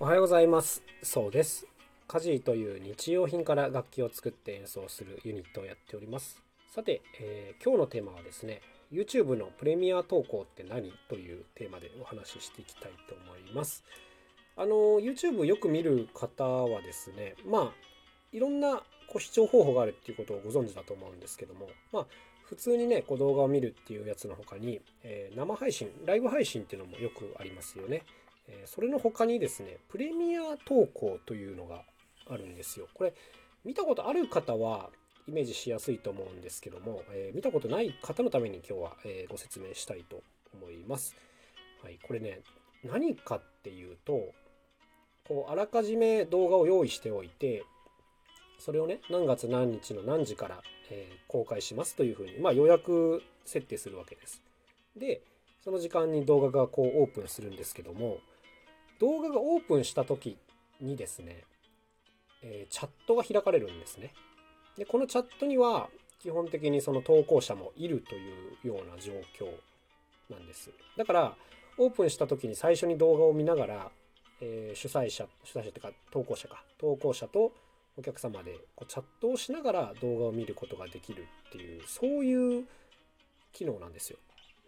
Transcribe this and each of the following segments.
おはようございます。そうです。家事という日用品から楽器を作って演奏するユニットをやっております。さて、えー、今日のテーマはですね YouTube のプレミア投稿って何というテーマでお話ししていきたいと思います。あの YouTube よく見る方はですねまあいろんなこう視聴方法があるっていうことをご存知だと思うんですけどもまあ普通にねこう動画を見るっていうやつの他に、えー、生配信ライブ配信っていうのもよくありますよね。えそれの他にですね、プレミア投稿というのがあるんですよ。これ、見たことある方はイメージしやすいと思うんですけども、えー、見たことない方のために今日は、えー、ご説明したいと思います。はい、これね、何かっていうと、こう、あらかじめ動画を用意しておいて、それをね、何月何日の何時から、えー、公開しますというふうに、まあ予約設定するわけです。で、その時間に動画がこうオープンするんですけども、動画がオープンした時にですね、えー、チャットが開かれるんですね。で、このチャットには基本的にその投稿者もいるというような状況なんです。だから、オープンした時に最初に動画を見ながら、えー、主催者、主催者ってか投稿者か、投稿者とお客様でこうチャットをしながら動画を見ることができるっていう、そういう機能なんですよ。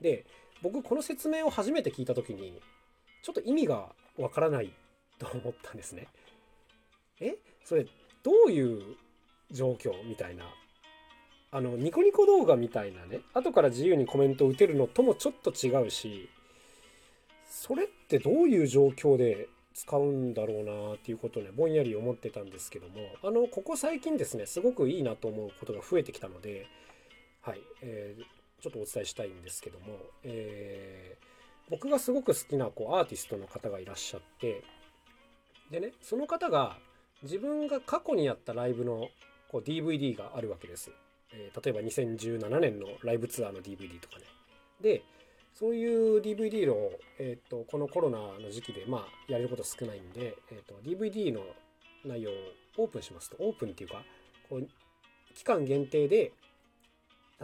で、僕この説明を初めて聞いた時に、ちょっと意味がわからないと思ったんですね。え？それどういう状況みたいな。あの、ニコニコ動画みたいなね、後から自由にコメントを打てるのともちょっと違うし、それってどういう状況で使うんだろうなっていうことをね、ぼんやり思ってたんですけども、あの、ここ最近ですね、すごくいいなと思うことが増えてきたので、はい、えー、ちょっとお伝えしたいんですけども、えー僕がすごく好きなこうアーティストの方がいらっしゃってでねその方が自分が過去にやったライブのこう DVD があるわけです、えー、例えば2017年のライブツアーの DVD とかね。でそういう DVD を、えーと、このコロナの時期で、まあ、やれること少ないんで、えーと、DVD の内容をオープンしますと。オープンっていうかこう期間限定で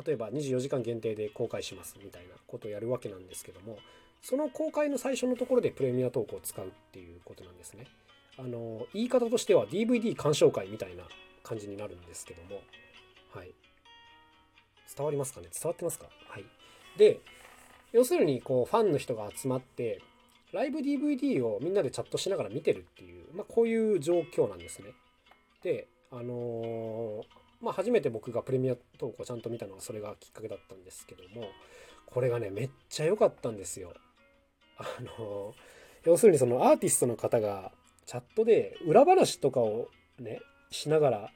例えば24時間限定で公開しますみたいなことをやるわけなんですけどもその公開の最初のところでプレミアトークを使うっていうことなんですね。あの、言い方としては DVD 鑑賞会みたいな感じになるんですけども、はい。伝わりますかね？伝わってますか？はい。で、要するに、こう、ファンの人が集まって、ライブ DVD をみんなでチャットしながら見てるっていう、まあ、こういう状況なんですね。で、あのー、まあ、初めて僕がプレミアトークをちゃんと見たのはそれがきっかけだったんですけども、これがね、めっちゃ良かったんですよ。あの要するにそのアーティストの方がチャットで裏話とかをねしながら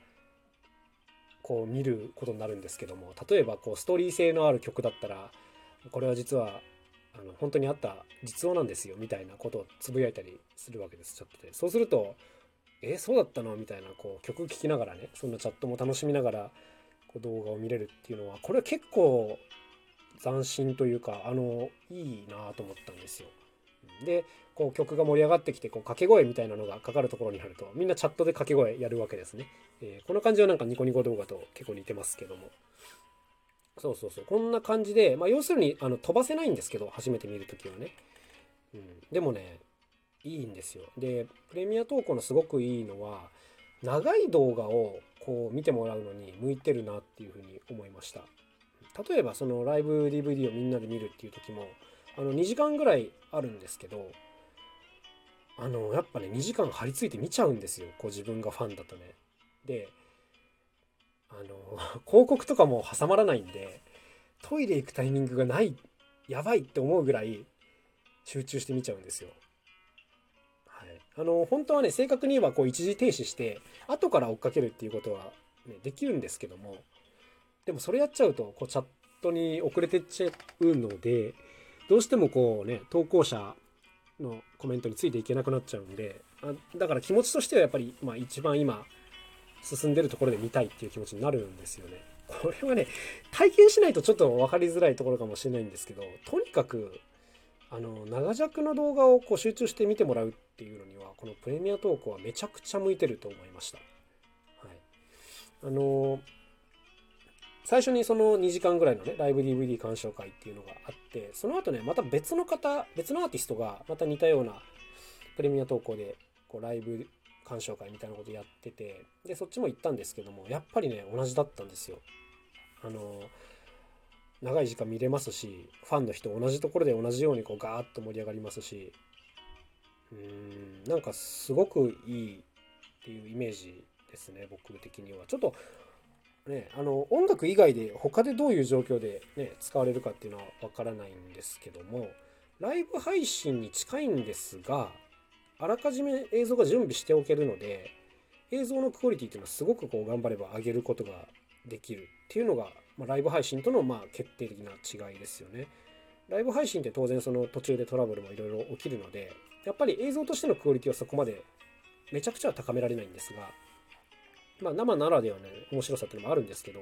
こう見ることになるんですけども例えばこうストーリー性のある曲だったらこれは実はあの本当にあった実話なんですよみたいなことをつぶやいたりするわけですチャットで。そうするとえそうだったの？みたいなこう曲聴きながらねそんなチャットも楽しみながらこう動画を見れるっていうのはこれは結構斬新というかあのいいなと思ったんですよ。でこう曲が盛り上がってきてこう掛け声みたいなのがかかるところになるとみんなチャットで掛け声やるわけですね。えー、この感じはなんかニコニコ動画と結構似てますけども。そうそうそうこんな感じで、まあ、要するにあの飛ばせないんですけど初めて見るときはね、うん、でもねいいんですよでプレミア投稿のすごくいいのは長い動画をこう見てもらうのに向いてるなっていうふうに思いました例えばそのライブ DVD をみんなで見るっていう時もあの2時間ぐらいあるんですけどあのやっぱね2時間張り付いて見ちゃうんですよ。こう自分がファンだとね。であの 広告とかも挟まらないんでトイレ行くタイミングがないやばいって思うぐらい集中して見ちゃうんですよ。はい、あの本当はね正確に言えばこう一時停止して後から追っかけるっていうことは、ね、できるんですけどもでもそれやっちゃうと、こうチャットに遅れてっちゃうので、どうしてもこうね、投稿者のコメントについていけなくなっちゃうんで、あだから気持ちとしてはやっぱり、まあ一番今、進んでるところで見たいっていう気持ちになるんですよね。これはね、体験しないとちょっと分かりづらいところかもしれないんですけど、とにかく、あの、長尺の動画をこう集中して見てもらうっていうのには、このプレミアトークはめちゃくちゃ向いてると思いました。はい。あの最初にその2時間ぐらいのね、ライブ DVD 鑑賞会っていうのがあって、その後ね、また別の方、別のアーティストがまた似たようなプレミア投稿でこうライブ鑑賞会みたいなことやっててでそっちも行ったんですけどもやっぱりね同じだったんですよ。あの長い時間見れますしファンの人同じところで同じようにこうガーッと盛り上がりますしうーんなんかすごくいいっていうイメージですね僕的にはちょっとねあの音楽以外で他でどういう状況で、ね、使われるかっていうのはわからないんですけどもライブ配信に近いんですがあらかじめ映像が準備しておけるので映像のクオリティっていうのはすごくこう頑張れば上げることができるっていうのが、まあ、ライブ配信とのまあ決定的な違いですよね。ライブ配信って当然その途中でトラブルもいろいろ起きるのでやっぱり映像としてのクオリティはそこまでめちゃくちゃ高められないんですが、まあ、生ならではのね面白さっていうのもあるんですけど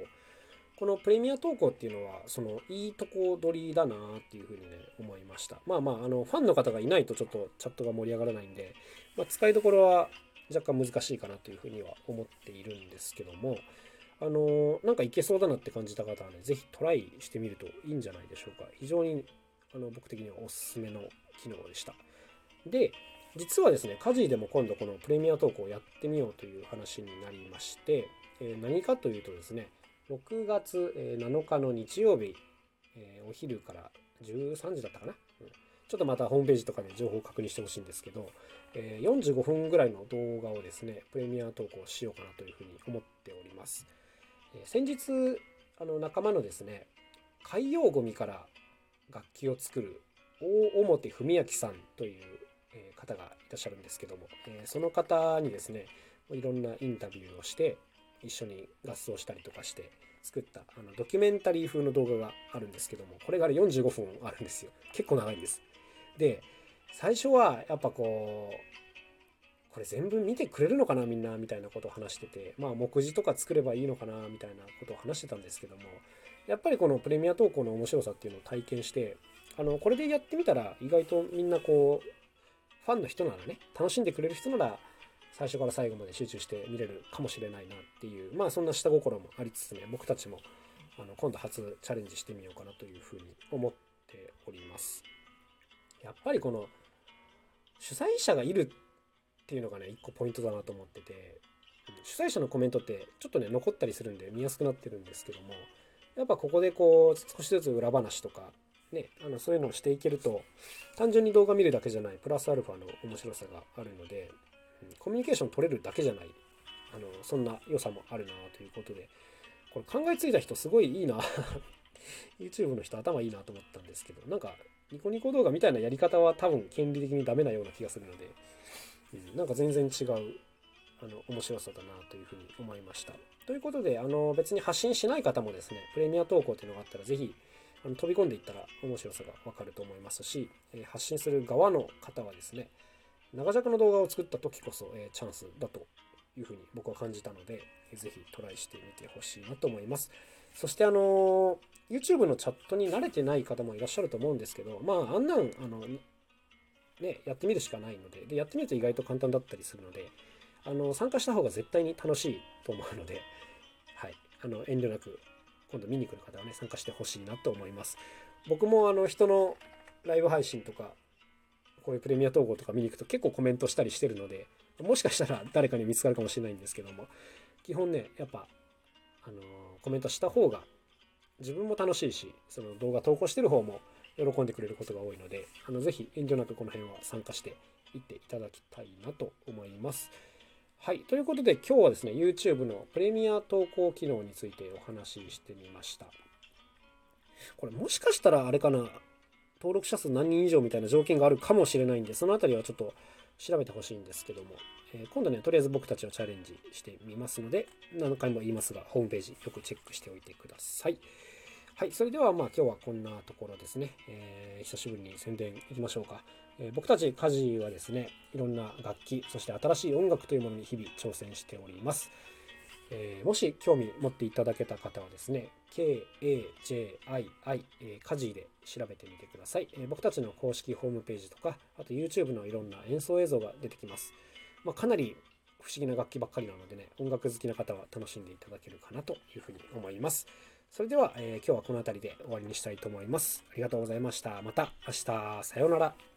このプレミア投稿っていうのはそのいいとこ取りだなっていうふうにね思いました。まあまああのファンの方がいないとちょっとチャットが盛り上がらないんで、まあ、使いどころは若干難しいかなというふうには思っているんですけどもあのなんかいけそうだなって感じた方はね是非トライしてみるといいんじゃないでしょうか。非常にあの僕的にはおすすめの機能でした。で実はですね、カジーでも今度このプレミア投稿をやってみようという話になりまして、えー、何かというとですね、6月7日の日曜日、えー、お昼から13時だったかな、うん、ちょっとまたホームページとかで情報を確認してほしいんですけど、えー、45分ぐらいの動画をですね、プレミア投稿しようかなというふうに思っております。え先日、あの仲間のですね、海洋ゴミから楽器を作る大表文明さんという方がいらっしゃるんですけども、えその方にですねいろんなインタビューをして一緒に合奏したりとかして作ったあのドキュメンタリー風の動画があるんですけどもこれがあれ45分あるんですよ。結構長いんです。で最初はやっぱこうこれ全部見てくれるのかなみんなみたいなことを話しててまあ目次とか作ればいいのかなみたいなことを話してたんですけどもやっぱりこのプレミア投稿の面白さっていうのを体験してあのこれでやってみたら意外とみんなこうファンの人ならね、楽しんでくれる人なら、最初から最後まで集中して見れるかもしれないなっていう、まあそんな下心もありつつね、僕たちもあの今度初チャレンジしてみようかなというふうに思っております。やっぱりこの主催者がいるっていうのがね、一個ポイントだなと思ってて、主催者のコメントってちょっとね、残ったりするんで見やすくなってるんですけども、やっぱここでこう少しずつ裏話とかね、あのそういうのをしていけると単純に動画見るだけじゃないプラスアルファの面白さがあるので、うん、コミュニケーション取れるだけじゃないあのそんな良さもあるなということでこれ考えついた人すごいいいな YouTube の人頭いいなと思ったんですけどなんかニコニコ動画みたいなやり方は多分権利的にダメなような気がするので、うん、なんか全然違うあの面白さだなというふうに思いました。ということであの別に発信しない方もですねプレミア投稿っていうのがあったら是非あの飛び込んでいったら面白さがわかると思いますし、え発信する側の方はですね、長尺の動画を作った時こそ、えチャンスだというふうに僕は感じたので、えー、ぜひトライしてみてほしいなと思います。そしてあの YouTube のチャットに慣れてない方もいらっしゃると思うんですけど、まああんなん、あの、ね、やってみるしかないので、で、やってみると意外と簡単だったりするので、あの、参加した方が絶対に楽しいと思うので、はい、あの、遠慮なく今度見に来る方はね、参加してほしいなと思います。僕もあの人のライブ配信とか、こういうプレミア統合とか見に行くと結構コメントしたりしてるので、もしかしたら誰かに見つかるかもしれないんですけども、基本ね、やっぱ、あのコメントした方が自分も楽しいし、その動画投稿してる方も喜んでくれることが多いので、あのぜひ遠慮なくこの辺は参加していっていただきたいなと思います。はい。ということで今日はですね、YouTube のプレミア投稿機能についてお話ししてみました。これもしかしたらあれかな、登録者数何人以上みたいな条件があるかもしれないんで、そのあたりはちょっと調べてほしいんですけども、えー、今度ね、とりあえず僕たちはチャレンジしてみますので、何回も言いますが、ホームページよくチェックしておいてください。はい、それではまあ今日はこんなところですね。えー、久しぶりに宣伝いきましょうか。えー、僕たち家事はですね、いろんな楽器、そして新しい音楽というものに日々挑戦しております。えー、もし興味持っていただけた方はですね、K-A-J-I-I、えー、家事で調べてみてください、えー、僕たちの公式ホームページとか、あと YouTube のいろんな演奏映像が出てきます。まあ、かなり不思議な楽器ばっかりなのでね、音楽好きな方は楽しんでいただけるかなというふうに思います。それでは、えー、今日はこの辺りで終わりにしたいと思います。ありがとうございました。また明日、さようなら。